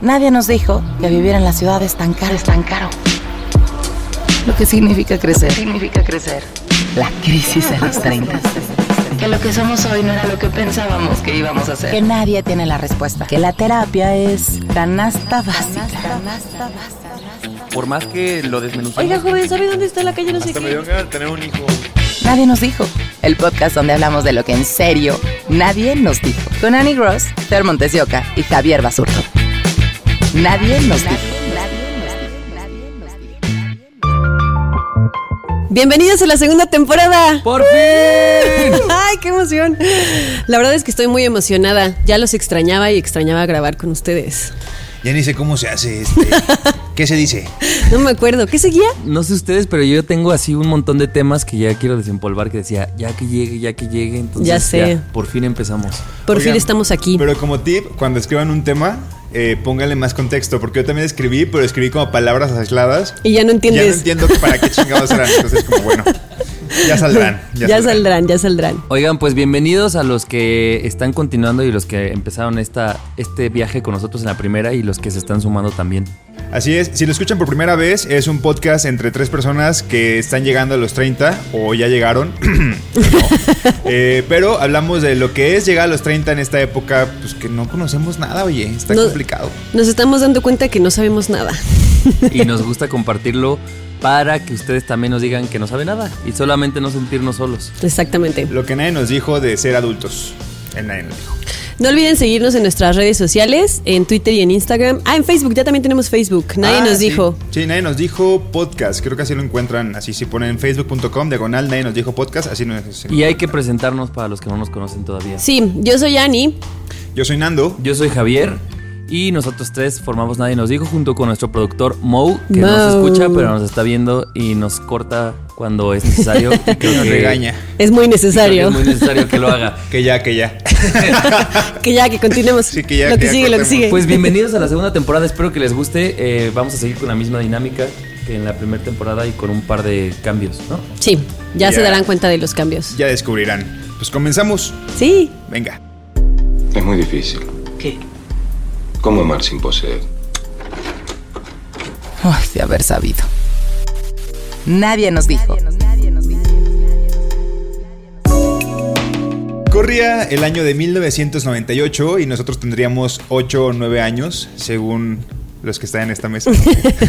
Nadie nos dijo que vivir en la ciudad es tan caro, es tan caro. Lo que significa crecer. significa crecer? La crisis de los 30. Que lo que somos hoy no era lo que pensábamos que íbamos a ser. Que nadie tiene la respuesta. Que la terapia es canasta básica. Por más que lo desmenucemos. Oiga, joven, ¿sabe dónde está la calle no sé Hasta me qué? dio ganas de tener un hijo. Nadie nos dijo. El podcast donde hablamos de lo que en serio nadie nos dijo. Con Annie Gross, Fer Montesioca y Javier Basurto. Nadie nos dijo. Bienvenidos a la segunda temporada. ¡Por fin! ¡Ay, qué emoción! La verdad es que estoy muy emocionada. Ya los extrañaba y extrañaba grabar con ustedes. Ya ni sé cómo se hace este. ¿Qué se dice? No me acuerdo. ¿Qué seguía? No sé ustedes, pero yo tengo así un montón de temas que ya quiero desempolvar que decía, ya que llegue, ya que llegue. Entonces, Ya sé. por fin empezamos. Por Oigan, fin estamos aquí. Pero como tip, cuando escriban un tema, eh, pónganle más contexto. Porque yo también escribí, pero escribí como palabras aisladas. Y ya no Ya no entiendes. entiendo para qué chingados eran. Entonces, como bueno. Ya saldrán. Ya, saldrán, ya saldrán. Oigan, pues bienvenidos a los que están continuando y los que empezaron esta, este viaje con nosotros en la primera y los que se están sumando también. Así es, si lo escuchan por primera vez, es un podcast entre tres personas que están llegando a los 30 o ya llegaron. No. Eh, pero hablamos de lo que es llegar a los 30 en esta época, pues que no conocemos nada, oye, está No- complicado. Nos estamos dando cuenta que no sabemos nada. Y nos gusta compartirlo para que ustedes también nos digan que no saben nada y solamente no sentirnos solos. Exactamente. Lo que nadie nos dijo de ser adultos. Nadie nos dijo. No olviden seguirnos en nuestras redes sociales, en Twitter y en Instagram. Ah, en Facebook, ya también tenemos Facebook. Nadie Ah, nos sí. dijo. Sí, nadie nos dijo podcast. Creo que así lo encuentran. Así si ponen facebook.com, diagonal, nadie nos dijo podcast. Así no es. Y hay que presentarnos para los que no nos conocen todavía. Sí, yo soy Ani. Yo soy Nando. Yo soy Javier y nosotros tres formamos Nadie nos dijo junto con nuestro productor Mo, que Mo. no se escucha pero nos está viendo y nos corta cuando es necesario. Y creo Nos que- regaña. Es muy que necesario. Es muy necesario que lo haga. Que ya, que ya. que ya, que continuemos. Sí, que ya, lo que que ya sigue, lo que sigue. Pues bienvenidos a la segunda temporada, espero que les guste. Eh, vamos a seguir con la misma dinámica que en la primera temporada y con un par de cambios, ¿no? Sí, ya, Ya. se darán cuenta de los cambios. Ya descubrirán. Pues comenzamos. Sí. Venga. Es muy difícil. ¿Cómo amar sin poseer? Ay, de haber sabido. Nadie nos dijo. Corría el año de 1998 y nosotros tendríamos 8 o 9 años, según los que están en esta mesa.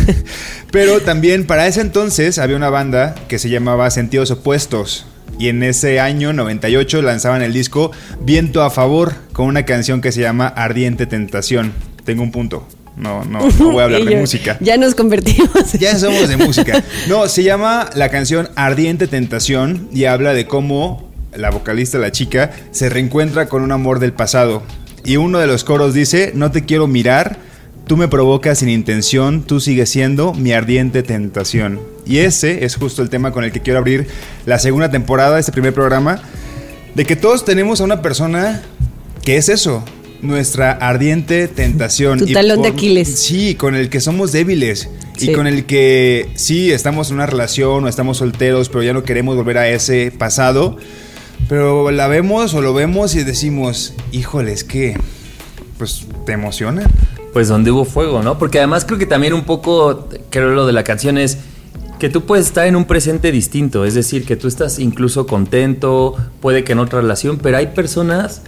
Pero también para ese entonces había una banda que se llamaba Sentidos Opuestos. Y en ese año 98 lanzaban el disco Viento a Favor con una canción que se llama Ardiente Tentación. Tengo un punto. No, no, no voy a hablar de música. Ya nos convertimos. Ya somos de música. No, se llama la canción Ardiente Tentación y habla de cómo la vocalista, la chica, se reencuentra con un amor del pasado. Y uno de los coros dice, no te quiero mirar, tú me provocas sin intención, tú sigues siendo mi ardiente tentación. Y ese es justo el tema con el que quiero abrir la segunda temporada de este primer programa, de que todos tenemos a una persona que es eso, nuestra ardiente tentación. Tu Y talón de Aquiles. Sí, con el que somos débiles. Sí. Y con el que sí, estamos en una relación o estamos solteros, pero ya no queremos volver a ese pasado. Pero la vemos o lo vemos y decimos, híjole, es que, pues, te emociona. Pues donde hubo fuego, ¿no? Porque además creo que también un poco, creo lo de la canción es que tú puedes estar en un presente distinto, es decir, que tú estás incluso contento, puede que en otra relación, pero hay personas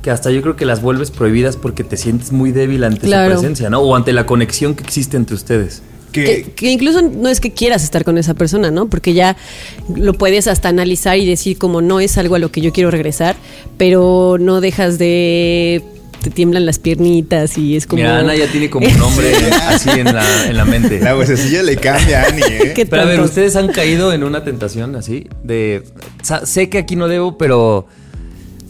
que hasta yo creo que las vuelves prohibidas porque te sientes muy débil ante Claro. su presencia, ¿no? O ante la conexión que existe entre ustedes. Que, Que, que incluso no es que quieras estar con esa persona, ¿no? Porque ya lo puedes hasta analizar y decir como no es algo a lo que yo quiero regresar, pero no dejas de te tiemblan las piernitas y es como Mira, Ana ya tiene como un nombre así en la, en la mente. la vocecilla le cambia a Ani, ¿eh? Qué Pero a ver. ¿ustedes han caído en una tentación así? De, sé que aquí no debo, pero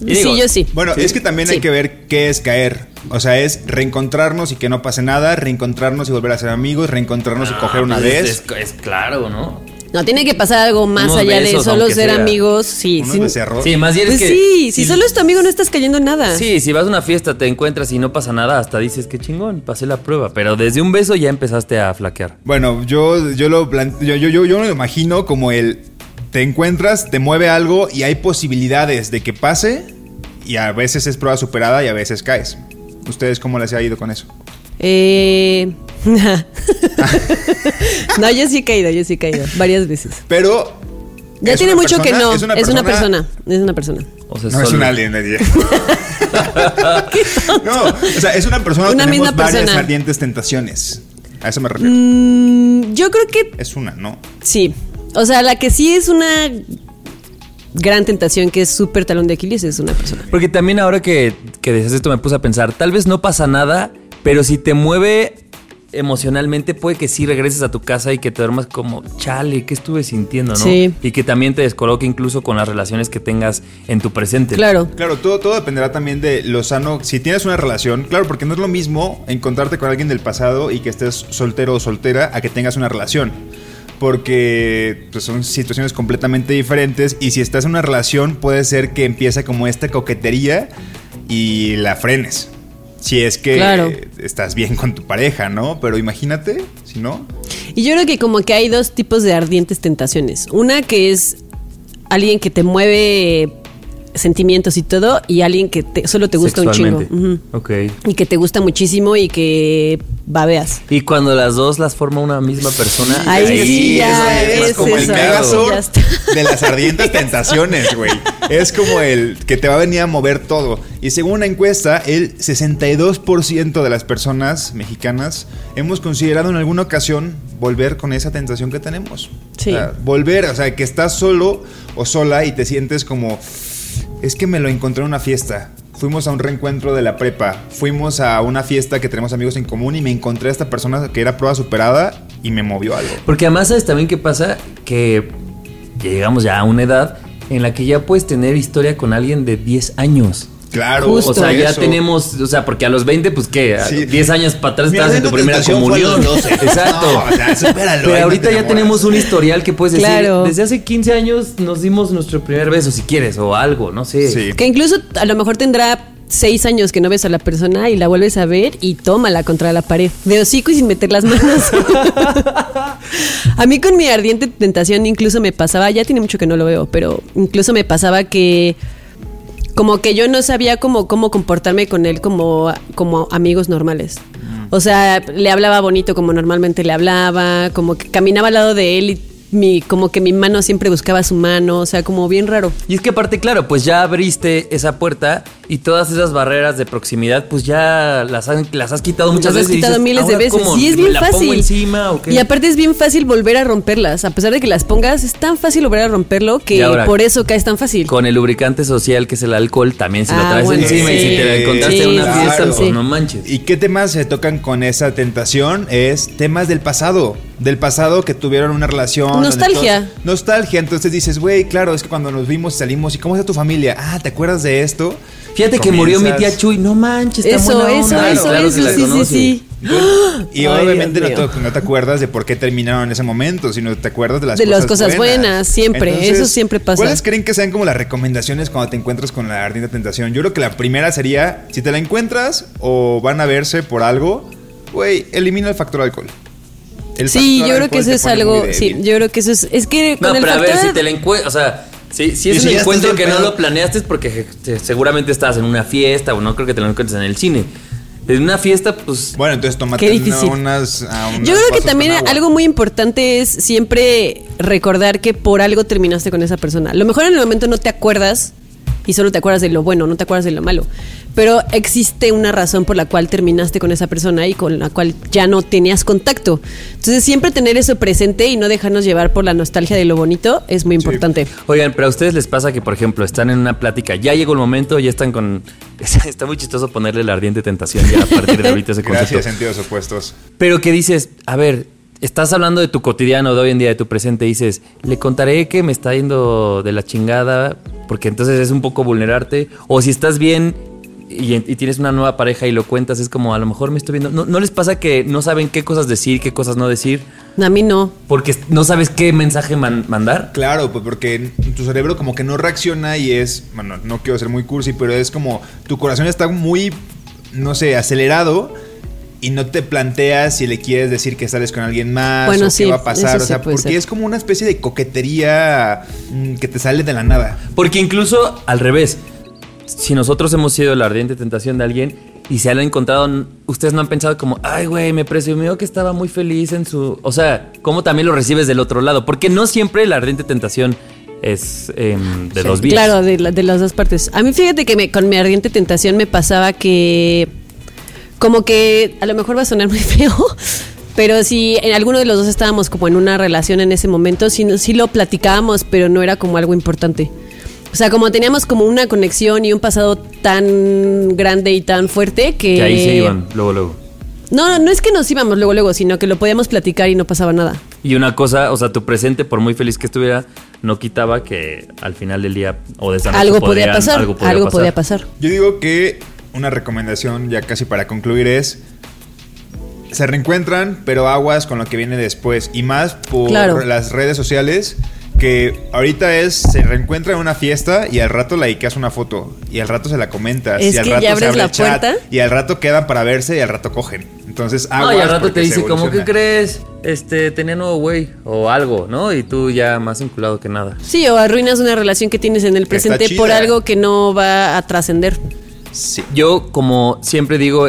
Y digo, sí, yo sí. Bueno, es que también Sí. hay que ver qué es caer. O sea, es reencontrarnos y que no pase nada, reencontrarnos y volver a ser amigos, reencontrarnos y coger una pues, vez. Es, es claro, ¿no? No, tiene que pasar algo más Unos allá besos, de solo ser sea. amigos. Sí, Unos sí. becerros. Sí, más bien Pues es que. sí, si solo es tu amigo no estás cayendo en nada. Sí, si vas a una fiesta, te encuentras y no pasa nada, hasta dices que chingón, pasé la prueba. Pero desde un beso ya empezaste a flaquear. Bueno, yo, yo lo yo, yo, yo, yo me lo imagino como el te encuentras, te mueve algo y hay posibilidades de que pase y a veces es prueba superada y a veces caes. ¿Ustedes cómo les ha ido con eso? Eh... no, yo sí he caído, yo sí he caído. Varias veces. Pero Ya ¿es tiene mucho que no. ¿Es una Es una persona? Es una persona. O sea, No es un alien, nadie. no, o sea, es una persona Una tenemos misma varias persona. ardientes tentaciones. A eso me refiero. Mm, yo creo que Es una, ¿no? sí. O sea, la que sí es una gran tentación, que es súper talón de Aquiles, es una persona. Porque también ahora que, que decías esto me puse a pensar, tal vez no pasa nada, pero si te mueve emocionalmente puede que sí regreses a tu casa y que te duermas como, chale, ¿qué estuve sintiendo, no? Sí. Y que también te descoloque incluso con las relaciones que tengas en tu presente. Claro. Claro, todo, todo dependerá también de lo sano. Si tienes una relación, claro, porque no es lo mismo encontrarte con alguien del pasado y que estés soltero o soltera a que tengas una relación. Porque pues, son situaciones completamente diferentes y si estás en una relación puede ser que empiece como esta coquetería y la frenes. Si es que Claro. estás bien con tu pareja, ¿no? Pero imagínate, si no. Y yo creo que como que hay dos tipos de ardientes tentaciones. Una que es alguien que te mueve sentimientos y todo, y alguien que te- solo te gusta un chingo. Ok. Y que te gusta muchísimo y que babeas. Y cuando las dos las forma una misma persona, Ahí sí, ya, es, es como el eso, Megazord ya está. de las ardientes tentaciones, güey. Es como el que te va a venir a mover todo. Y según una encuesta, el 62% de las personas mexicanas hemos considerado en alguna ocasión volver con esa tentación que tenemos. Sí. O sea, volver, o sea, que estás solo o sola y te sientes como, es que me lo encontré en una fiesta. Fuimos a un reencuentro de la prepa. Fuimos a una fiesta que tenemos amigos en común y me encontré a esta persona que era prueba superada y me movió algo. Porque además, ¿sabes también qué pasa? Que llegamos ya a una edad en la que ya puedes tener historia con alguien de 10 años. Claro, Justo. O sea, ya eso. tenemos, o sea, porque a los 20, pues qué, a Sí. 10 años para atrás estabas en tu primera tentación fue a comunión. los 12. Exacto. No, o sea, supéralo, Pero ahorita te ya tenemos un historial que puedes decir, Claro. desde hace 15 años nos dimos nuestro primer beso, si quieres, o algo, no sé. Sí. Que incluso a lo mejor tendrá seis años que no ves a la persona y la vuelves a ver y tómala contra la pared. De hocico y sin meter las manos. a mí con mi ardiente tentación incluso me pasaba, ya tiene mucho que no lo veo, pero incluso me pasaba que como que yo no sabía cómo, cómo comportarme con él como, como amigos normales. O sea, le hablaba bonito como normalmente le hablaba, como que caminaba al lado de él y mi, como que mi mano siempre buscaba su mano, o sea, como bien raro. Y es que aparte, claro, pues ya abriste esa puerta y todas esas barreras de proximidad, pues ya las, han- las has quitado muchas Las has veces. y quitado dices, miles de "¿Ahora veces. cómo? Sí, es ¿Me bien la fácil. pongo encima o qué? Y aparte es bien fácil volver a romperlas. A pesar de que las pongas, es tan fácil volver a romperlo Y que ahora, por eso caes tan fácil. Con el lubricante social que es el alcohol, también si lo Ah, traes bueno, encima y si te la encontraste Sí, en una sí, fiesta, pues no manches. ¿Y qué temas se tocan con esa tentación? Es temas del pasado. Del pasado que tuvieron una relación. Nostalgia. todos- nostalgia. Entonces dices, güey, claro, es que cuando nos vimos y salimos, ¿y cómo está tu familia? Ah, ¿te acuerdas de esto? Fíjate que murió mi tía Chuy, no manches, está Eso, buena eso, onda. eso, Claro eso, la sí, sí, sí. Y Ay, obviamente no te, mío. no te acuerdas de por qué terminaron en ese momento, sino te acuerdas de las De cosas las cosas buenas, siempre, eso siempre pasa. ¿Cuáles creen que sean como las recomendaciones cuando te encuentras con la ardiente tentación? Yo creo que la primera sería, si te la encuentras o van a verse por algo, güey, elimina el factor alcohol. El Sí, factor yo creo alcohol que eso es algo. Sí, yo creo que eso es. Es que con No, el pero a ver, si te la encuentras, o sea, si Y es si un encuentro que no lo planeaste es porque seguramente estabas en una fiesta o no creo que te lo encuentres en el cine. En una fiesta, pues... Bueno, entonces tómate Qué difícil. unas, a unos Yo creo que también algo muy importante es siempre recordar que por algo terminaste con esa persona. A lo mejor en el momento no te acuerdas y solo te acuerdas de lo bueno, no te acuerdas de lo malo. Pero existe una razón por la cual terminaste con esa persona y con la cual ya no tenías contacto. Entonces siempre tener eso presente y no dejarnos llevar por la nostalgia de lo bonito es muy importante. Oigan, pero a ustedes les pasa que, por ejemplo, están en una plática, ya llegó el momento, ya están con... Está muy chistoso ponerle la ardiente tentación ya a partir de ahorita ese concepto. Gracias, sentidos opuestos. Pero que dices, a ver, estás hablando de tu cotidiano de hoy en día, de tu presente, y dices, le contaré que me está yendo de la chingada, porque entonces es un poco vulnerarte. O si estás bien y, y tienes una nueva pareja y lo cuentas, es como, a lo mejor me estoy viendo. ¿No, no les pasa que no saben qué cosas decir, qué cosas no decir? A mí no. Porque no sabes qué mensaje man- mandar. Claro, pues porque tu cerebro como que no reacciona y es, bueno, no quiero ser muy cursi, pero es como tu corazón está muy, no sé, acelerado y no te planteas si le quieres decir que sales con alguien más Bueno, o sí, qué va a pasar, o sea, porque ser. es como una especie de coquetería mm, que te sale de la nada. Porque incluso al revés, si nosotros hemos sido la ardiente tentación de alguien y se han encontrado, ustedes no han pensado como, ay, güey, me presumió que estaba muy feliz en su. O sea, ¿cómo también lo recibes del otro lado? Porque no siempre la ardiente tentación es em, de los vías. Claro, de, la- de las dos partes. A mí fíjate que me- con mi ardiente tentación me pasaba que como que a lo mejor va a sonar muy feo, pero si en alguno de los dos estábamos como en una relación en ese momento, sí, sí lo platicábamos, pero no era como algo importante. O sea, como teníamos como una conexión y un pasado tan grande y tan fuerte que... Que ahí se iban, luego, luego. No, no, no es que nos íbamos luego, luego, sino que lo podíamos platicar y no pasaba nada. Y una cosa, o sea, tu presente, por muy feliz que estuviera, no quitaba que al final del día o de esa noche Algo podía pasar, algo algo podía podía pasar. pasar. Yo digo que una recomendación ya casi para concluir es se reencuentran, pero aguas con lo que viene después y más por Claro. las redes sociales que ahorita es se reencuentran en una fiesta y al rato la ikeas una foto y al rato se la comentas Es y al que rato ya se abres abre la el chat, puerta. y al rato quedan para verse y al rato cogen. Entonces aguas No, y al rato te dice, ¿cómo que crees? Este, tenía nuevo güey o algo, ¿no? Y tú ya más vinculado que nada. Sí, o arruinas una relación que tienes en el presente por algo que no va a trascender. Sí. Yo, como siempre digo,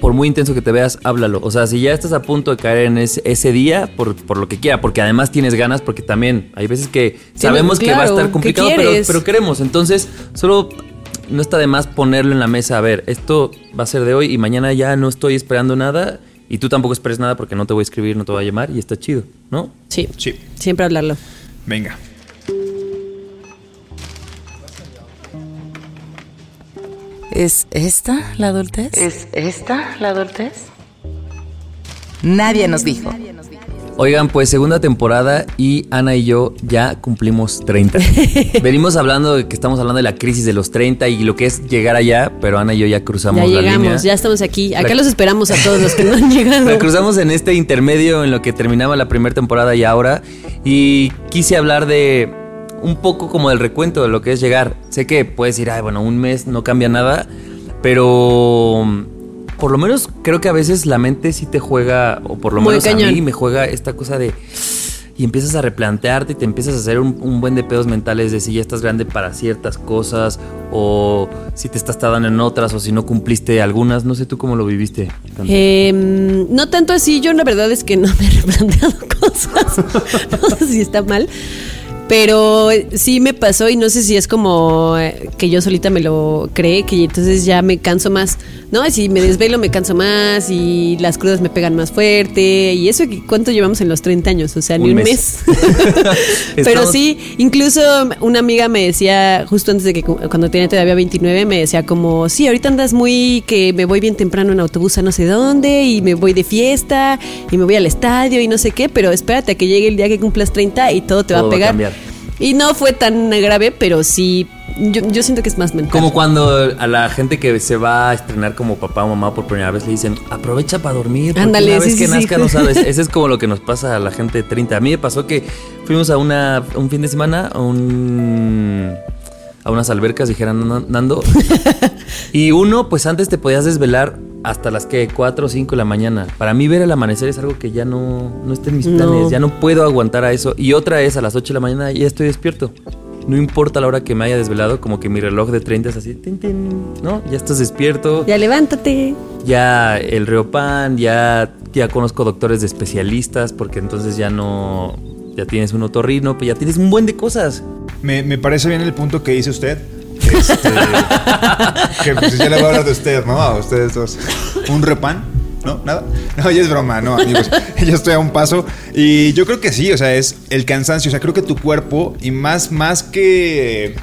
por muy intenso que te veas, háblalo. O sea, si ya estás a punto de caer en ese, ese día, por, por lo que quiera, porque además tienes ganas, porque también hay veces que sabemos que va a estar ¿qué complicado, pero, pero queremos. Entonces, solo no está de más ponerlo en la mesa. A ver, esto va a ser de hoy y mañana ya no estoy esperando nada. Y tú tampoco esperes nada porque no te voy a escribir, no te voy a llamar y está chido, ¿no? Sí, Sí. siempre hablarlo. Venga. ¿Es esta la adultez? ¿Es esta la adultez? Nadie nos dijo. Oigan, pues segunda temporada y Ana y yo ya cumplimos 30. Venimos hablando de que estamos hablando de la crisis de los 30 y lo que es llegar allá, pero Ana y yo ya cruzamos Ya la llegamos, línea. ya estamos aquí. Acá La- los esperamos a todos los que no han llegado. La cruzamos en este intermedio en lo que terminaba la primera temporada y ahora. Y quise hablar de un poco como del recuento de lo que es llegar. Sé que puedes decir, ay, bueno, un mes no cambia nada, pero mm, por lo menos creo que a veces la mente sí te juega, o por lo Muy menos a mí me juega esta cosa de... Y empiezas a replantearte y te empiezas a hacer un, un buen de pedos mentales de si ya estás grande para ciertas cosas o si te estás tardando en otras o si no cumpliste algunas. No sé tú cómo lo viviste. Eh, no tanto así, yo la verdad es que no me he replanteado cosas. no sé si está mal. Pero sí me pasó y no sé si es como eh, que yo solita me lo cree, que entonces ya me canso más. No, Y si me desvelo me canso más y las crudas me pegan más fuerte. Y eso, ¿cuánto llevamos en los 30 años? O sea, ni Un un mes. mes. Pero sí, incluso una amiga me decía, justo antes de que cu- cuando tenía todavía 29, me decía como, sí, ahorita andas muy que me voy bien temprano en autobús a no sé dónde y me voy de fiesta y me voy al estadio y no sé qué, pero espérate a que llegue el día que cumplas 30 y todo te va Todo a va a pegar. y no fue tan grave, pero sí, yo, yo siento que es más mental. Como cuando a la gente que se va a estrenar como papá o mamá por primera vez le dicen, aprovecha para dormir. Ándale, una vez sí, que sí, sí. nazca no sabes. Ese es como lo que nos pasa a la gente de 30. A mí me pasó que fuimos a una, un fin de semana a un a unas albercas, dijeran Nan- Nando. y uno, pues antes te podías desvelar hasta las que 4 o 5 de la mañana. Para mí ver el amanecer es algo que ya no, no está en mis planes, No. ya no puedo aguantar a eso. Y otra es a las 8 de la mañana y ya estoy despierto. No importa la hora que me haya desvelado, como que mi reloj de 30 es así, tin, tin, ¿no? Ya estás despierto, Ya levántate. ya el Riopan, ya, ya conozco doctores de especialistas, porque entonces ya no, ya tienes un otorrino, pues ya tienes un buen de cosas. Me, me parece bien el punto que dice usted. Este, que pues ya le voy a hablar de usted, ¿no? A ustedes dos. ¿Un repan? ¿No? ¿Nada? No, ya es broma, no, amigos. ya estoy a un paso. Y yo creo que sí, o sea, es el cansancio. O sea, creo que tu cuerpo, y más, más que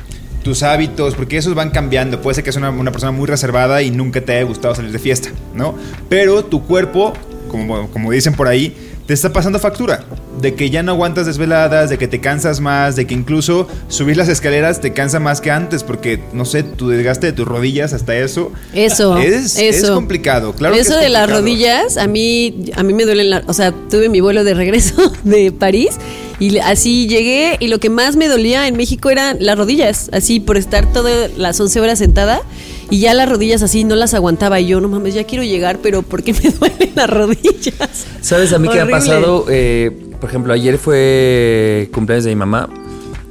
tus hábitos, porque esos van cambiando. Puede ser que seas una, una persona muy reservada y nunca te haya gustado salir de fiesta, ¿no? Pero tu cuerpo, como, como dicen por ahí, te está pasando factura. De que ya no aguantas desveladas, de que te cansas más, de que incluso subir las escaleras te cansa más que antes, porque no sé, tu desgaste de tus rodillas hasta eso. Eso, Es, es eso. complicado, claro. que Eso es de las rodillas, a mí, a mí me duelen la, o sea, tuve mi vuelo de regreso de París y así llegué y lo que más me dolía en México eran las rodillas, así por estar todas las 11 horas sentada y ya las rodillas así no las aguantaba y yo, no mames, ya quiero llegar, pero ¿por qué me duelen las rodillas? ¿Sabes a mí qué ha pasado? Eh, por ejemplo, ayer fue cumpleaños de mi mamá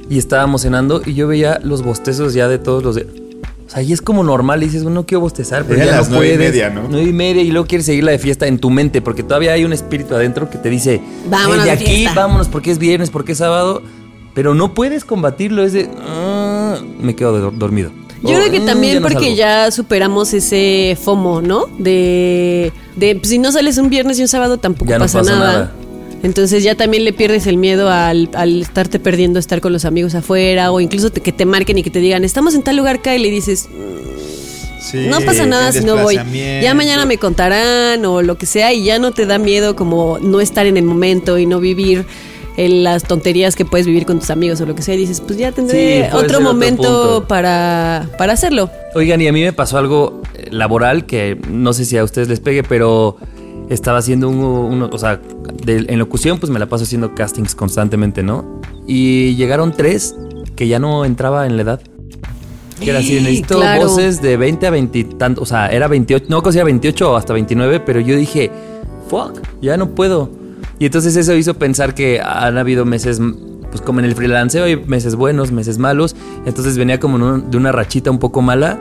y estábamos cenando y yo veía los bostezos ya de todos los de... O sea, y es como normal, y dices, bueno, no quiero bostezar, pero ya las no nueve y puedes. media, ¿no? Nueve y media y luego quieres seguir la de fiesta en tu mente, porque todavía hay un espíritu adentro que te dice, Vámonos "Hey, de de aquí, fiesta". vámonos, porque es viernes, porque es sábado, pero no puedes combatirlo, es de, "Ah", me quedo dor- dormido. Yo creo que "Mm, también ya no porque salgo". ya superamos ese FOMO, ¿no? De, de pues, si no sales un viernes y un sábado tampoco Ya no pasa, nada. nada. Entonces ya también le pierdes el miedo al, al estarte perdiendo estar con los amigos afuera o incluso te- que te marquen y que te digan, estamos en tal lugar acá y le dices, Sí, no pasa nada si no voy. Ya mañana me contarán o lo que sea y ya no te da miedo como no estar en el momento y no vivir en las tonterías que puedes vivir con tus amigos o lo que sea. Y dices, pues ya Sí, tendré puede otro momento para, para hacerlo. Oigan, y a mí me pasó algo eh, laboral que no sé si a ustedes les pegue, pero estaba haciendo un, uno- o sea, de- en locución pues me la paso haciendo castings constantemente, ¿no? Y llegaron tres que ya no entraba en la edad. Que era así, necesito Claro. voces de 20 a 20 y tanto, o sea, era 28, no conocía 28 o hasta 29, pero yo dije, fuck, ya no puedo. Y entonces eso hizo pensar que han habido meses, pues como en el freelanceo hay meses buenos, meses malos, entonces venía como de una rachita un poco mala.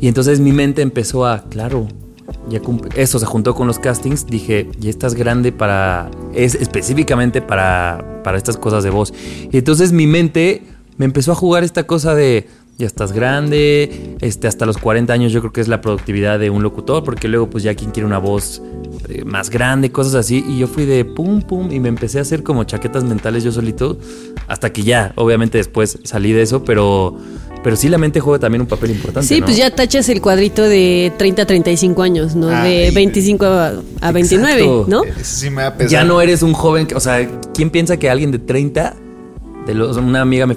Y entonces mi mente empezó a, claro, ya eso se juntó con los castings, dije, ya estás grande para, es específicamente para, para estas cosas de voz. Y entonces mi mente me empezó a jugar esta cosa de, ya estás grande, este, hasta los 40 años yo creo que es la productividad de un locutor, porque luego pues ya quien quiere una voz eh, más grande, cosas así, y yo fui de pum, pum, y me empecé a hacer como chaquetas mentales yo solito, hasta que ya, obviamente después salí de eso, pero... Pero sí la mente juega también un papel importante. Sí, ¿no? pues ya tachas el cuadrito de 30 a 35 años, ¿no? de Ay, 25 a, a 29, exacto. ¿no? Eso sí me va a pesar. Ya no eres un joven, que- o sea, ¿quién piensa que alguien de 30, de los, una amiga me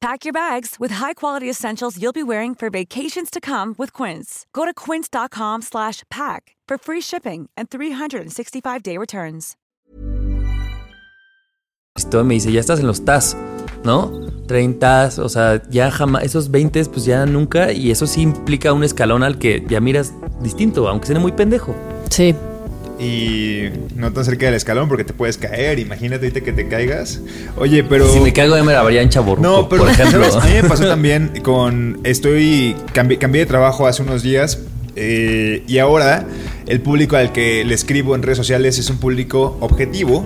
Pack your bags with high-quality essentials you'll be wearing for vacations to come with Quince. Go to quince.com slash pack for free shipping and 365-day returns. y me dice, ya estás en los TAS, ¿no? 30, o sea, ya jamás, esos 20, pues ya nunca, y eso sí implica un escalón al que ya miras distinto, aunque sea muy pendejo. Sí. Y no tan cerca del escalón porque te puedes caer. Imagínate ahorita que te caigas. Oye, pero. Si me caigo ya me grabaría en chaborruco, No, pero por ejemplo. ¿sabes? a mí me pasó también con. Estoy. Cambié, cambié de trabajo hace unos días. eh, y ahora el público al que le escribo en redes sociales es un público objetivo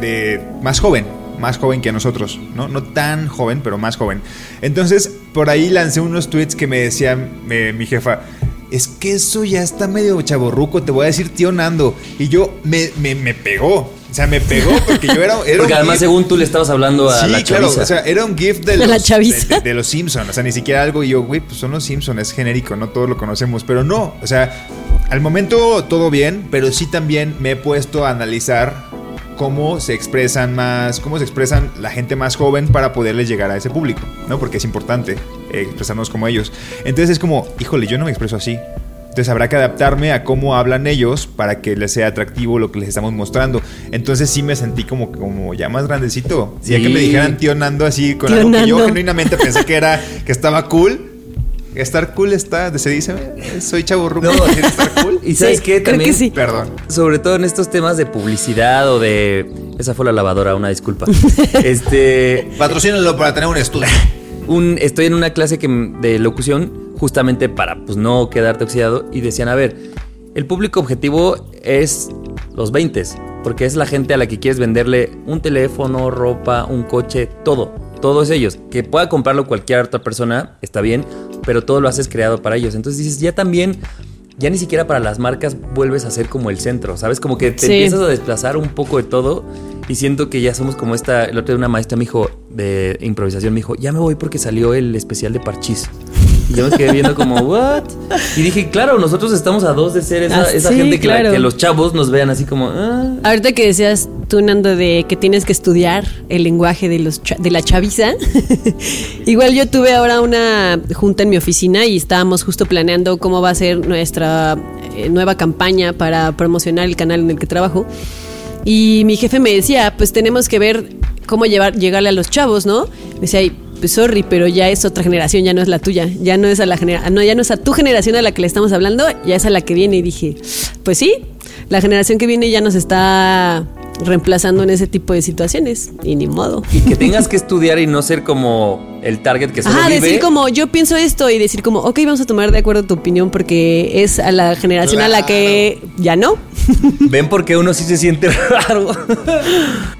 de más joven, más joven que nosotros, ¿no? No tan joven, pero más joven. Entonces, por ahí lancé unos tweets que me decía eh, mi jefa. Es que eso ya está medio chaborruco, te voy a decir tío Nando. Y yo me, me, me pegó. O sea, me pegó porque yo era. era Porque un además, gif- según tú le estabas hablando a Sí, la claro, o sea, era un gift de los, la chaviza. de, de- de los Simpsons, o sea, ni siquiera algo y yo, güey, pues son los Simpsons, es genérico, no todos lo conocemos, pero no, o sea, al momento todo bien, pero sí también me he puesto a analizar cómo se expresan más, cómo se expresan la gente más joven para poderles llegar a ese público, ¿no? Porque es importante expresarnos como ellos. Entonces es como, híjole, yo no me expreso así. Entonces habrá que adaptarme a cómo hablan ellos para que les sea atractivo lo que les estamos mostrando. Entonces sí me sentí como, como ya más grandecito. Ya Sí. que me dijeran tío Nando así con Tío algo que yo Nando. genuinamente pensé que era que estaba cool. Estar cool está, se dice, eh, soy chavo No. estar cool. Y sabes Sí, qué, creo también, que sí. Perdón. sobre todo en estos temas de publicidad o de... Esa fue la lavadora, una disculpa. este... Patrocínalo para tener un estudio. Estoy en una clase que, de locución justamente para pues, no quedarte oxidado y decían, a ver, el público objetivo es los 20, porque es la gente a la que quieres venderle un teléfono, ropa, un coche, todo. todo es ellos. Que pueda comprarlo cualquier otra persona, está bien, pero todo lo haces creado para ellos. Entonces dices, ya también, ya ni siquiera para las marcas vuelves a ser como el centro, ¿sabes? Como que te Sí. empiezas a desplazar un poco de todo y siento que ya somos como esta, el otro día una maestra me dijo de improvisación, me dijo, ya me voy porque salió el especial de Parchís. Y yo me quedé viendo como, ¿what? Y dije, claro, nosotros estamos a dos de ser esa, Ah, esa sí, gente que, la- claro. que los chavos nos vean así como, ah. Ahorita que decías tú, Nando, de que tienes que estudiar el lenguaje de, los de la chaviza, igual yo tuve ahora una junta en mi oficina y estábamos justo planeando cómo va a ser nuestra eh, nueva campaña para promocionar el canal en el que trabajo. Y mi jefe me decía, pues tenemos que ver cómo llevar, llegarle a los chavos, ¿no? Me decía, "Ay, pues sorry, pero ya es otra generación, ya no es la tuya, ya no es a la genera no, ya no es a tu generación a la que le estamos hablando, ya es a la que viene. Y dije, pues sí, la generación que viene ya nos está reemplazando en ese tipo de situaciones. Y ni modo. Y que tengas que estudiar y no ser como el target que solo Ajá, vive. decir como yo pienso esto y decir como, ok, vamos a tomar de acuerdo tu opinión porque es a la generación a la que ya no. Ven porque uno sí se siente raro.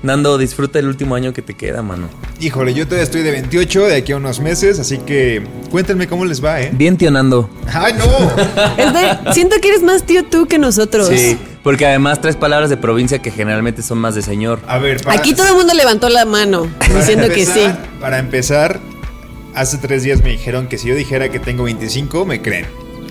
Nando, disfruta el último año que te queda, mano. Híjole, yo todavía estoy de 28 de aquí a unos meses, así que cuéntenme cómo les va, ¿eh? Bien, tío Nando. ¡Ay, no! Es de- siento que eres más tío tú que nosotros. Sí, porque además traes palabras de provincia que generalmente son más de señor. A ver, para, Aquí todo el mundo levantó la mano diciendo que sí. Para empezar, hace tres días me dijeron que si yo dijera que tengo 25, me creen.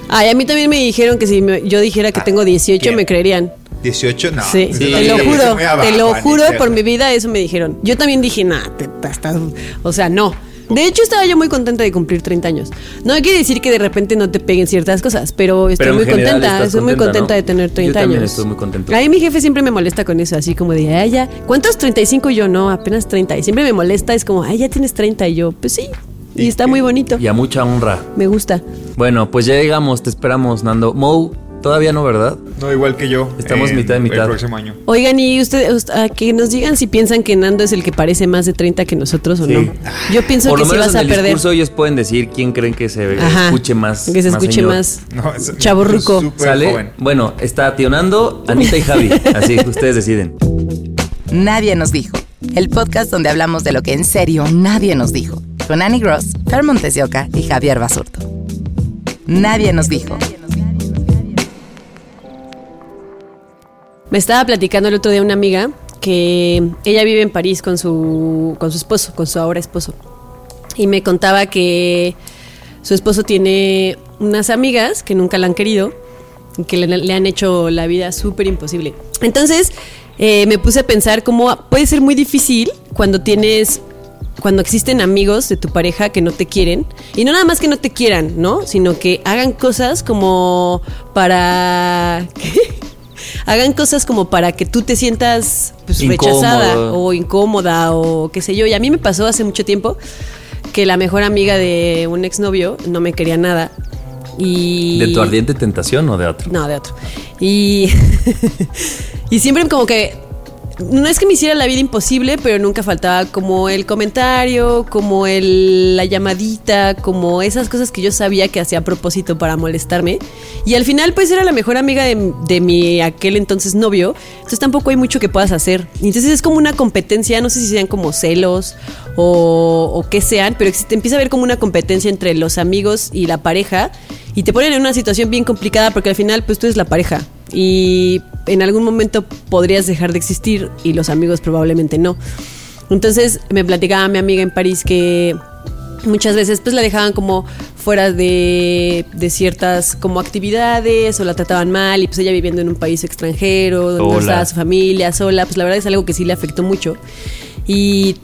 Ay, a mí también me dijeron que si me- yo dijera que tengo 18 bien. me creerían. 18, no. sí, Eso te lo juro, abajo, te lo juro por mi vida, eso me dijeron. Yo también dije, te estás, o sea, no. De hecho, estaba yo muy contenta de cumplir 30 años. No quiere decir que de repente no te peguen ciertas cosas, pero estoy Pero muy general contenta. Estoy muy contenta, contenta ¿no? de tener Yo 30 también años. estoy muy contento. A mí mi jefe siempre me molesta con eso, así como de, ay, ya, ¿cuántos 35? Y yo, no, apenas 30. Y siempre me molesta, es como, ay, ya tienes 30. Y yo, pues sí. Y, ¿Y está muy bonito. Y a mucha honra. Me gusta. Bueno, pues ya llegamos, te esperamos, Nando. Mo, todavía no, ¿verdad? No, igual que yo. Estamos en mitad de mitad. El próximo año. Oigan, y ustedes, a que nos digan si piensan que Nando es el que parece más de 30 que nosotros o Sí. no. Yo pienso Por que lo menos vas en a el perder. discurso ellos pueden decir quién creen que se Ajá. escuche más. Que se escuche señor. más No, es- chaborruco. ¿Sale? joven. Bueno, está Tío Nando, Anita y Javi. Así, ustedes deciden. Nadie nos dijo. El podcast donde hablamos de lo que en serio nadie nos dijo. Con Annie Gross, Fer Montes de Oca y Javier Basurto. Nadie nos dijo. Me estaba platicando el otro día una amiga que ella vive en París con su, con su esposo, con su ahora esposo. Y me contaba que su esposo tiene unas amigas que nunca la han querido y que le, le han hecho la vida súper imposible. Entonces eh, me puse a pensar cómo puede ser muy difícil cuando tienes cuando existen amigos de tu pareja que no te quieren, y no nada más que no te quieran, ¿no? Sino que hagan cosas como para... hagan cosas como para que tú te sientas pues, rechazada o incómoda o qué sé yo. Y a mí me pasó hace mucho tiempo que la mejor amiga de un exnovio no me quería nada. Y... ¿De tu ardiente tentación o de otro? No, de otro. Y, y siempre como que, no es que me hiciera la vida imposible, pero nunca faltaba como el comentario, como el, la llamadita, como esas cosas que yo sabía que hacía a propósito para molestarme. Y al final pues era la mejor amiga de, de mi aquel entonces novio, entonces tampoco hay mucho que puedas hacer. Entonces es como una competencia, no sé si sean como celos o, o qué sean, pero existe, empieza a haber como una competencia entre los amigos y la pareja y te ponen en una situación bien complicada porque al final pues tú eres la pareja y en algún momento podrías dejar de existir y los amigos probablemente no. Entonces me platicaba mi amiga en París que muchas veces pues la dejaban como fuera de, de ciertas como actividades o la trataban mal y pues ella viviendo en un país extranjero donde no estaba su familia sola, pues la verdad es algo que sí le afectó mucho y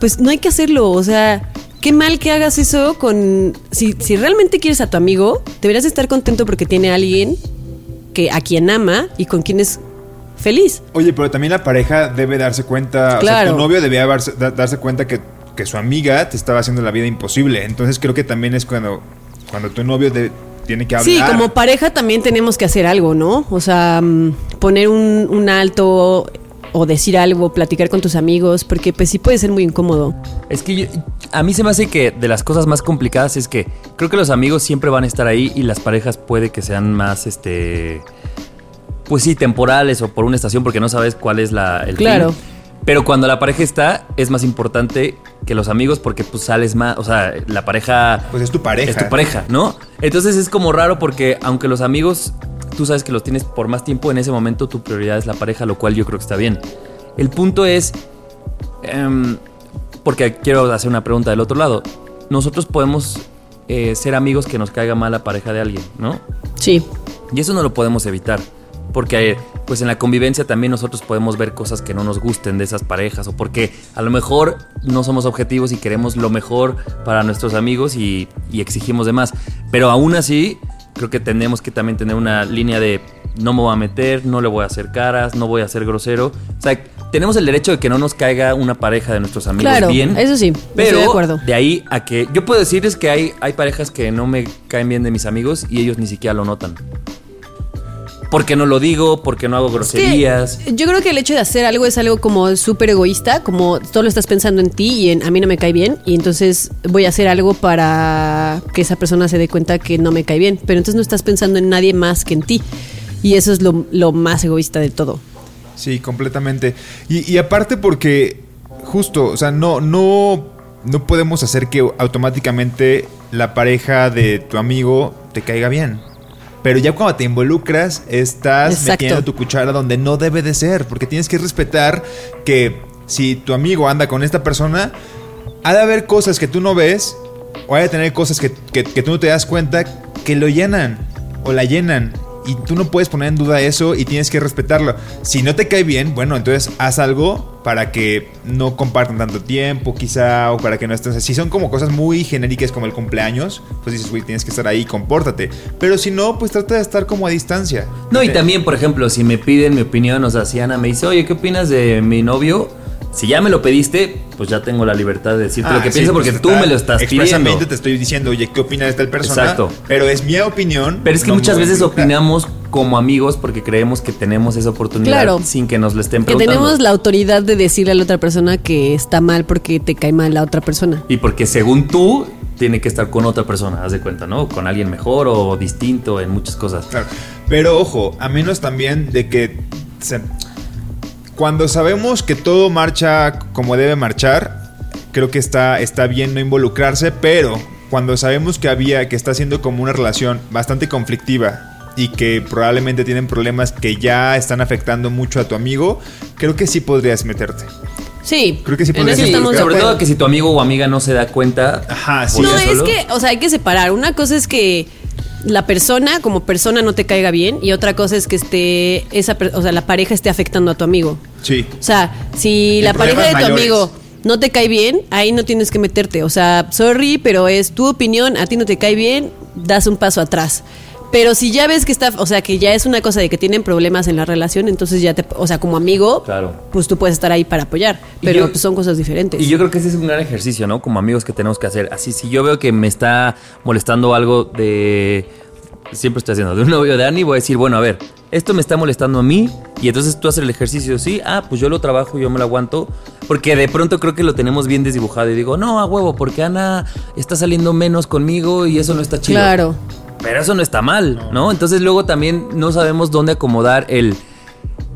pues no hay que hacerlo, o sea, qué mal que hagas eso con si, si realmente quieres a tu amigo, deberías estar contento porque tiene a alguien que a quien ama y con quien es feliz. Oye, pero también la pareja debe darse cuenta, o sea, Claro. tu novio debía darse, da- darse cuenta que, que su amiga te estaba haciendo la vida imposible. Entonces creo que también es cuando, cuando tu novio de- tiene que hablar. Sí, como pareja también tenemos que hacer algo, ¿no? O sea, mm, poner un, un alto o decir algo, platicar con tus amigos, porque pues sí puede ser muy incómodo. Es que yo- a mí se me hace que de las cosas más complicadas es que creo que los amigos siempre van a estar ahí y las parejas puede que sean más, este, pues sí, temporales o por una estación porque no sabes cuál es la, el Claro. fin. Pero cuando la pareja está, es más importante que los amigos porque pues sales más, o sea, la pareja... Pues es tu pareja. Es tu pareja, ¿no? Entonces es como raro porque aunque los amigos, tú sabes que los tienes por más tiempo, en ese momento tu prioridad es la pareja, lo cual yo creo que está bien. El punto es, em, porque quiero hacer una pregunta del otro lado, nosotros podemos eh, ser amigos que nos caiga mal la pareja de alguien, ¿no? Sí. Y eso no lo podemos evitar. Porque pues en la convivencia también nosotros podemos ver cosas que no nos gusten de esas parejas o porque a lo mejor no somos objetivos y queremos lo mejor para nuestros amigos y, y exigimos de más. Pero aún así creo que tenemos que también tener una línea de no me voy a meter, no le voy a hacer caras, no voy a ser grosero. O sea, tenemos el derecho de que no nos caiga una pareja de nuestros amigos Claro, bien. eso sí, Pero de acuerdo. de ahí a que yo puedo decirles que hay, hay parejas que no me caen bien de mis amigos y ellos ni siquiera lo notan. Porque no lo digo, porque no hago groserías. Yo creo que el hecho de hacer algo es algo como súper egoísta, como todo lo estás pensando en ti y en a mí no me cae bien, y entonces voy a hacer algo para que esa persona se dé cuenta que no me cae bien, pero entonces no estás pensando en nadie más que en ti. Y eso es lo, lo más egoísta de todo. Sí, completamente. Y, y aparte porque, justo, o sea, no, no, no podemos hacer que automáticamente la pareja de tu amigo te caiga bien. Pero ya cuando te involucras, estás Exacto. metiendo tu cuchara donde no debe de ser. Porque tienes que respetar que si tu amigo anda con esta persona, ha de haber cosas que tú no ves, o hay de tener cosas que, que- que tú no te das cuenta que lo llenan o la llenan. Y tú no puedes poner en duda eso y tienes que respetarlo. Si no te cae bien, bueno, entonces haz algo para que no compartan tanto tiempo, quizá, o para que no estés. Si son como cosas muy genéricas como el cumpleaños, pues dices, güey, tienes que estar ahí, compórtate. Pero si no, pues trata de estar como a distancia. No, y también, por ejemplo, si me piden mi opinión, o sea, si Ana me dice, oye, ¿qué opinas de mi novio? Si ya me lo pediste, pues ya tengo la libertad de decirte lo Ah, que sí, pienso pues porque tú me lo estás Expresamente pidiendo. te estoy diciendo, oye, ¿qué opina de tal persona? Exacto. Pero es mi opinión. Pero es que no muchas veces opinamos como amigos porque creemos que tenemos esa oportunidad Claro. sin que nos lo estén Que preguntando. tenemos la autoridad de decirle a la otra persona que está mal porque te cae mal la otra persona. Y porque según tú, tiene que estar con otra persona, haz de cuenta, ¿no? Con alguien mejor o distinto en muchas cosas. Claro. Pero ojo, a menos también de que se- cuando sabemos que todo marcha como debe marchar, creo que está, está bien no involucrarse, pero cuando sabemos que había, que está siendo como una relación bastante conflictiva y que probablemente tienen problemas que ya están afectando mucho a tu amigo, creo que sí podrías meterte. Sí, Creo que sí en podría eso ser. estamos de sobre todo que si tu amigo o amiga no se da cuenta. Ajá, sí. No, sí es solo. que, o sea, hay que separar. Una cosa es que la persona como persona no te caiga bien y otra cosa es que esté esa, o sea, la pareja esté afectando a tu amigo. Sí. O sea, si En la pareja de tu mayores. amigo no te cae bien, ahí no tienes que meterte. O sea, sorry, pero es tu opinión, a ti no te cae bien, das un paso atrás. Pero si ya ves que está, o sea, que ya es una cosa de que tienen problemas en la relación, entonces ya te, o sea, como amigo, Claro. pues tú puedes estar ahí para apoyar. Pero yo- pues, son cosas diferentes. Y yo creo que ese es un gran ejercicio, ¿no? Como amigos que tenemos que hacer. Así, si yo veo que me está molestando algo de. Siempre estoy haciendo de un novio de Ani, voy a decir, bueno, a ver, esto me está molestando a mí. Y entonces tú haces el ejercicio, sí, ah, pues yo lo trabajo, yo me lo aguanto. Porque de pronto creo que lo tenemos bien desdibujado. Y digo, no, a huevo, porque Ana está saliendo menos conmigo y eso no está chido. Claro. Pero eso no está mal, ¿no? Entonces luego también no sabemos dónde acomodar el,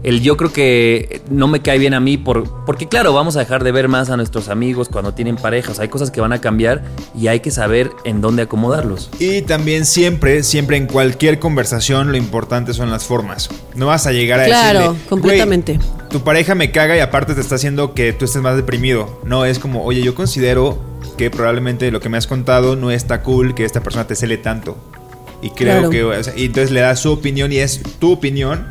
el yo creo que no me cae bien a mí por, porque claro, vamos a dejar de ver más a nuestros amigos cuando tienen parejas. Hay cosas que van a cambiar y hay que saber en dónde acomodarlos. Y también siempre, siempre en cualquier conversación lo importante son las formas. No vas a llegar a Claro, decirle, completamente. "Güey, tu pareja me caga y aparte te está haciendo que tú estés más deprimido. No, es como, oye, yo considero que probablemente lo que me has contado no está cool que esta persona te cele tanto. Y creo Claro. que, o sea, y entonces le das su opinión y es tu opinión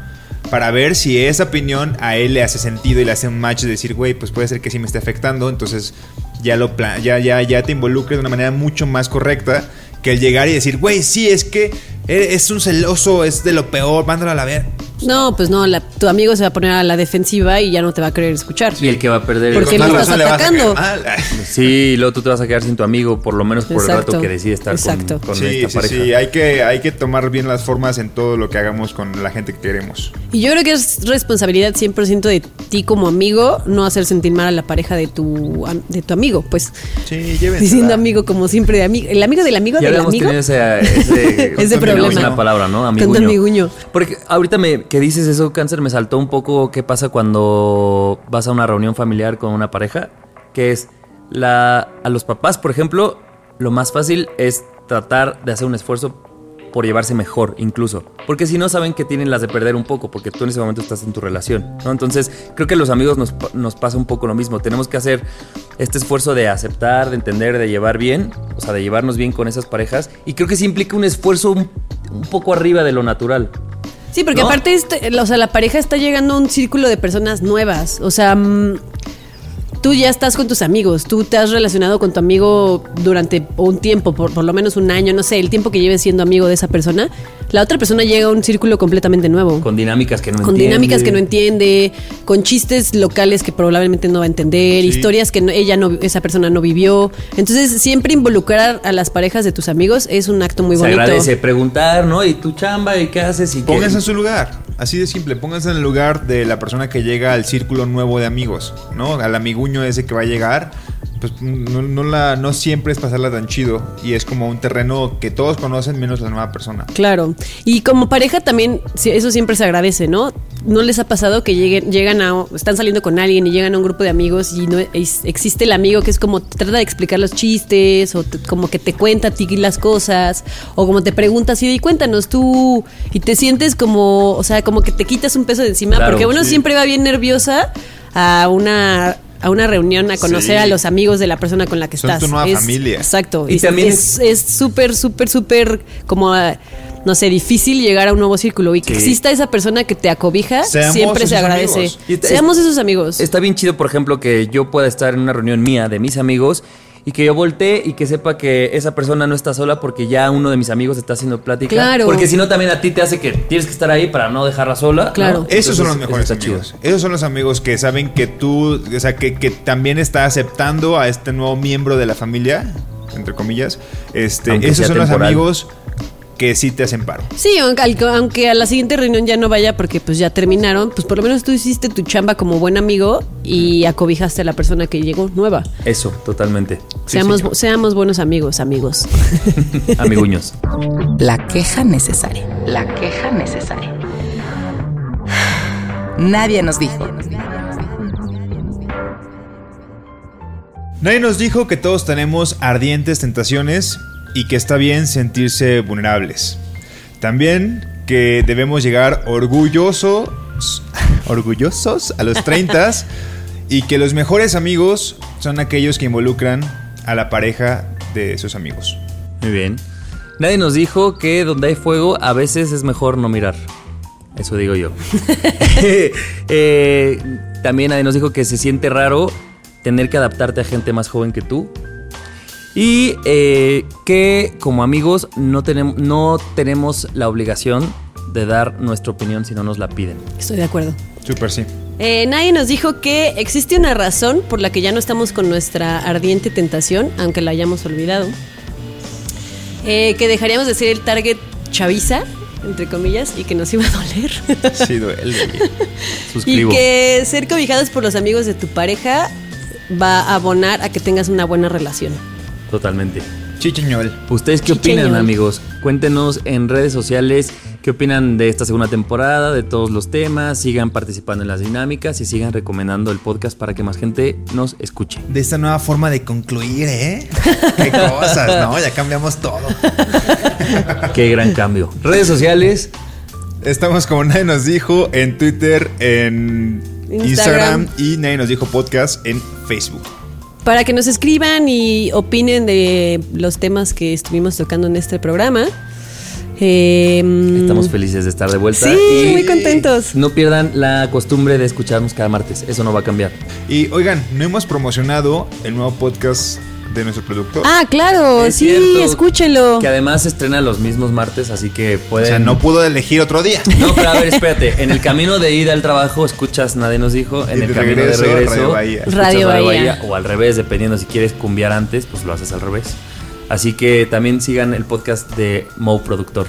para ver si esa opinión a él le hace sentido y le hace un match de decir, güey, pues puede ser que sí me esté afectando, entonces ya lo ya, ya, ya te involucres de una manera mucho más correcta que el llegar y decir, güey, sí, es que es un celoso, es de lo peor, mándalo a la ver. No, pues no, la- tu amigo se va a poner a la defensiva y ya no te va a querer escuchar. Y el que va a perder Porque Con lo estás atacando. Sí, y luego tú te vas a quedar sin tu amigo, por lo menos por el Exacto, rato que decide estar con, exacto. con Sí, esta sí, pareja. sí, hay que, hay que tomar bien las formas en todo lo que hagamos con la gente que queremos. Y yo creo que es responsabilidad 100% de ti como amigo no hacer sentir mal a la pareja de tu, de tu amigo, pues. Sí, llévensela. Diciendo amigo como siempre de amigo. El amigo del amigo Ya del amigo. tenido ese, ese, Ese problema. una palabra, ¿no? Tanto amiguño. Porque ahorita me, que dices eso, cáncer, me saltó un poco qué pasa cuando vas a una reunión familiar con una pareja, que es la a los papás, por ejemplo, lo más fácil es tratar de hacer un esfuerzo por llevarse mejor incluso, porque si no saben que tienen las de perder un poco, porque tú en ese momento estás en tu relación, ¿no? Entonces, creo que los amigos nos, nos pasa un poco lo mismo, tenemos que hacer este esfuerzo de aceptar, de entender, de llevar bien, o sea, de llevarnos bien con esas parejas, y creo que sí implica un esfuerzo un, un poco arriba de lo natural. Sí, porque ¿No? aparte, este- o sea, la pareja está llegando a un círculo de personas nuevas. O sea, mm, tú ya estás con tus amigos, tú te has relacionado con tu amigo durante un tiempo, por, por lo menos un año, no sé, el tiempo que lleves siendo amigo de esa persona. La otra persona llega a un círculo completamente nuevo. Con dinámicas que no con entiende. dinámicas que no entiende, con chistes locales que probablemente no va a entender, Sí. historias que no- ella no, esa persona no vivió. Entonces, siempre involucrar a las parejas de tus amigos es un acto muy Se bonito. agradece preguntar, ¿no? ¿Y tu chamba? ¿Y qué haces? ¿Y qué- Pónganse en su lugar, así de simple, pónganse en el lugar de la persona que llega al círculo nuevo de amigos, ¿no? Al amiguño ese que va a llegar, pues no, no la, no siempre es pasarla tan chido y es como un terreno que todos conocen menos la nueva persona. Claro. Y como pareja también, eso siempre se agradece, ¿no? ¿No les ha pasado que lleguen, llegan a, están saliendo con alguien y llegan a un grupo de amigos y no es- existe el amigo que es como trata de explicar los chistes o te- como que te cuenta a ti las cosas o como te pregunta así, y cuéntanos tú y te sientes como, o sea, como que te quitas un peso de encima Claro, porque uno sí. siempre va bien nerviosa a una a una reunión a conocer Sí. a los amigos de la persona con la que Son estás. tu nueva Es- familia. Exacto. Y Y también es es súper, súper, súper como, ah, no sé, difícil llegar a un nuevo círculo y que Sí. exista esa persona que te acobija, Seamos siempre se agradece. amigos. Seamos esos amigos. Está bien chido, por ejemplo, que yo pueda estar en una reunión mía de mis amigos y que yo voltee y que sepa que esa persona no está sola porque ya uno de mis amigos está haciendo plática. Claro. Porque si no, también a ti te hace que tienes que estar ahí para no dejarla sola. ¿no? Claro. Esos son los mejores eso está chido. amigos. Esos son los amigos que saben que tú, o sea, que, que también está aceptando a este nuevo miembro de la familia, entre comillas. Este, Aunque esos son los amigos que sí te hacen paro. Sí, aunque, a la siguiente reunión ya no vaya porque pues ya terminaron, pues por lo menos tú hiciste tu chamba como buen amigo y acobijaste a la persona que llegó nueva. Eso, totalmente. seamos, señor. seamos buenos amigos, amigos. Amiguños. La queja necesaria. La queja necesaria. Nadie nos dijo. Nadie nos dijo que todos tenemos ardientes tentaciones y que está bien sentirse vulnerables. También que debemos llegar orgullosos, orgullosos a los 30 y que los mejores amigos son aquellos que involucran a la pareja de sus amigos. Muy bien. Nadie nos dijo que donde hay fuego a veces es mejor no mirar. Eso digo yo. Eh, también nadie nos dijo que se siente raro tener que adaptarte a gente más joven que tú. Y eh, que como amigos no, tenemos no tenemos la obligación de dar nuestra opinión si no nos la piden. Estoy de acuerdo. Súper sí. Eh, nadie nos dijo que existe una razón por la que ya no estamos con nuestra ardiente tentación, aunque la hayamos olvidado. Eh, que dejaríamos de ser el target chaviza, entre comillas, y que nos iba a doler. Sí, duele. y Suscribo. que ser cobijados por los amigos de tu pareja va a abonar a que tengas una buena relación. Totalmente. Chichiñol. ¿Ustedes qué opinan, amigos? Cuéntenos en redes sociales qué opinan de esta segunda temporada, de todos los temas. Sigan participando en las dinámicas y sigan recomendando el podcast para que más gente nos escuche. De esta nueva forma de concluir, ¿eh? Qué cosas, ¿no? Ya cambiamos todo. Qué gran cambio. Redes sociales, Estamos como nadie nos dijo en Twitter, en Instagram, Instagram. y nadie nos dijo podcast en Facebook. Para que nos escriban y opinen de los temas que estuvimos tocando en este programa. Eh, estamos felices de estar de vuelta. Sí, y muy contentos. No pierdan la costumbre de escucharnos cada martes. Eso no va a cambiar. Y oigan, no hemos promocionado el nuevo podcast de nuestro productor. Ah, claro, Es sí, cierto, escúchenlo. Que además se estrena los mismos martes, así que o pueden. sea, no pudo elegir otro día. No, pero a ver, espérate. En el camino de ida al trabajo escuchas Nadie nos dijo. En Y el de camino regreso, de regreso Radio Bahía. escuchas Radio Bahía. O al revés, dependiendo si quieres cumbiar antes, pues lo haces al revés. Así que también sigan el podcast de Mo Productor.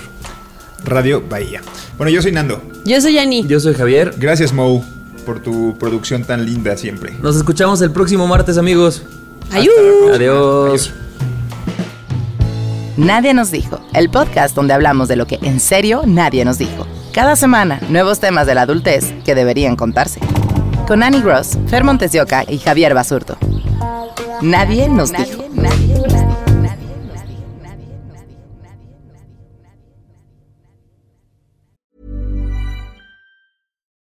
Radio Bahía. Bueno, yo soy Nando. Yo soy Yani. Yo soy Javier. Gracias, Mo, por tu producción tan linda siempre. Nos escuchamos el próximo martes, amigos. Ayú. Adiós. Nadie nos dijo. El podcast donde hablamos de lo que en serio nadie nos dijo. Cada semana, nuevos temas de la adultez que deberían contarse. Con Annie Gross, Fer Montes de Oca y Javier Basurto. Nadie nos dijo.